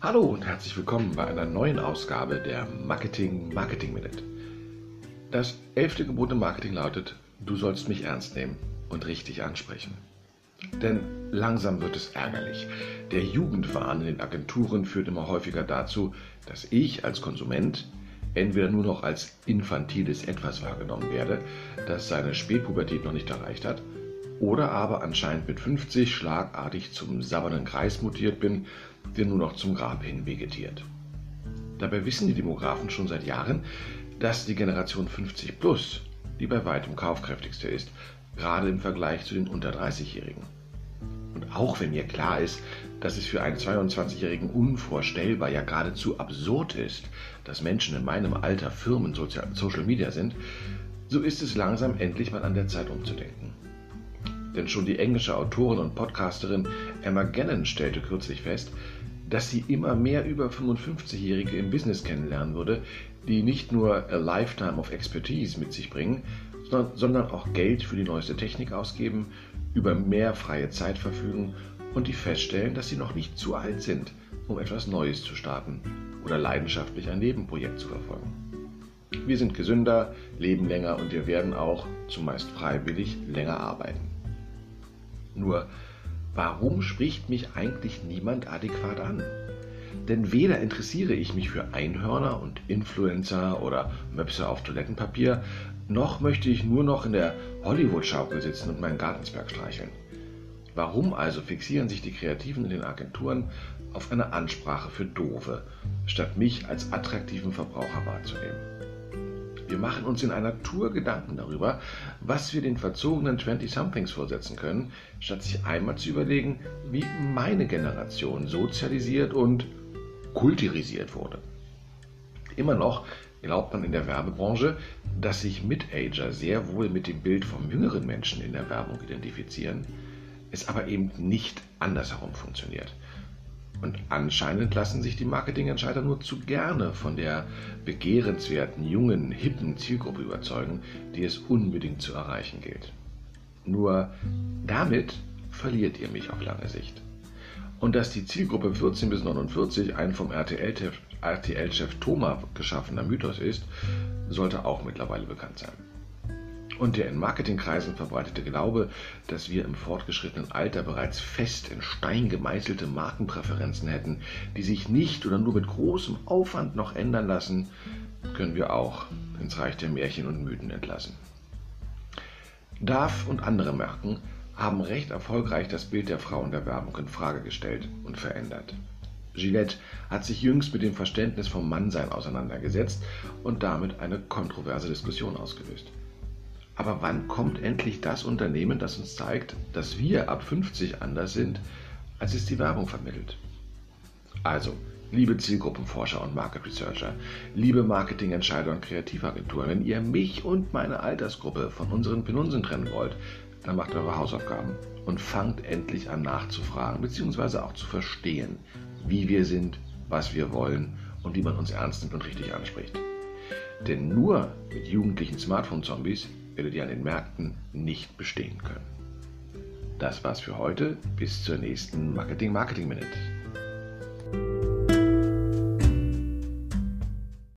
Hallo und herzlich willkommen bei einer neuen Ausgabe der Marketing Marketing Minute. Das elfte Gebot im Marketing lautet, du sollst mich ernst nehmen und richtig ansprechen. Denn langsam wird es ärgerlich. Der Jugendwahn in den Agenturen führt immer häufiger dazu, dass ich als Konsument entweder nur noch als infantiles Etwas wahrgenommen werde, das seine Spätpubertät noch nicht erreicht hat, oder aber anscheinend mit 50 schlagartig zum sabbernden Kreis mutiert bin, der nur noch zum Grab hin vegetiert. Dabei wissen die Demografen schon seit Jahren, dass die Generation 50 plus die bei weitem kaufkräftigste ist, gerade im Vergleich zu den unter 30-Jährigen. Und auch wenn mir klar ist, dass es für einen 22-Jährigen unvorstellbar, ja geradezu absurd ist, dass Menschen in meinem Alter Firmen Social Media sind, so ist es langsam endlich mal an der Zeit umzudenken. Denn schon die englische Autorin und Podcasterin Emma Gannon stellte kürzlich fest, dass sie immer mehr über 55-Jährige im Business kennenlernen würde, die nicht nur a lifetime of expertise mit sich bringen, sondern auch Geld für die neueste Technik ausgeben, über mehr freie Zeit verfügen und die feststellen, dass sie noch nicht zu alt sind, um etwas Neues zu starten oder leidenschaftlich ein Nebenprojekt zu verfolgen. Wir sind gesünder, leben länger und wir werden auch, zumeist freiwillig, länger arbeiten. Nur, warum spricht mich eigentlich niemand adäquat an? Denn weder interessiere ich mich für Einhörner und Influencer oder Möpse auf Toilettenpapier, noch möchte ich nur noch in der Hollywood-Schaukel sitzen und meinen Gartensberg streicheln. Warum also fixieren sich die Kreativen in den Agenturen auf eine Ansprache für Dove, statt mich als attraktiven Verbraucher wahrzunehmen? Wir machen uns in einer Tour Gedanken darüber, was wir den verzogenen 20-somethings vorsetzen können, statt sich einmal zu überlegen, wie meine Generation sozialisiert und kulturisiert wurde. Immer noch glaubt man in der Werbebranche, dass sich Mid-Ager sehr wohl mit dem Bild vom jüngeren Menschen in der Werbung identifizieren, es aber eben nicht andersherum funktioniert. Und anscheinend lassen sich die Marketingentscheider nur zu gerne von der begehrenswerten, jungen, hippen Zielgruppe überzeugen, die es unbedingt zu erreichen gilt. Nur damit verliert ihr mich auf lange Sicht. Und dass die Zielgruppe 14 bis 49 ein vom RTL-Chef RTL Thomas geschaffener Mythos ist, sollte auch mittlerweile bekannt sein. Und der in Marketingkreisen verbreitete Glaube, dass wir im fortgeschrittenen Alter bereits fest in Stein gemeißelte Markenpräferenzen hätten, die sich nicht oder nur mit großem Aufwand noch ändern lassen, können wir auch ins Reich der Märchen und Mythen entlassen. DAF und andere Marken haben recht erfolgreich das Bild der Frau in der Werbung in Frage gestellt und verändert. Gillette hat sich jüngst mit dem Verständnis vom Mannsein auseinandergesetzt und damit eine kontroverse Diskussion ausgelöst. Aber wann kommt endlich das Unternehmen, das uns zeigt, dass wir ab 50 anders sind, als es die Werbung vermittelt? Also, liebe Zielgruppenforscher und Market Researcher, liebe Marketingentscheider und Kreativagenturen, wenn ihr mich und meine Altersgruppe von unseren Penunsen trennen wollt, dann macht eure Hausaufgaben und fangt endlich an nachzufragen bzw. auch zu verstehen, wie wir sind, was wir wollen und wie man uns ernst nimmt und richtig anspricht. Denn nur mit jugendlichen Smartphone-Zombies werdet ihr an den Märkten nicht bestehen können. Das war's für heute. Bis zur nächsten Marketing Marketing Minute.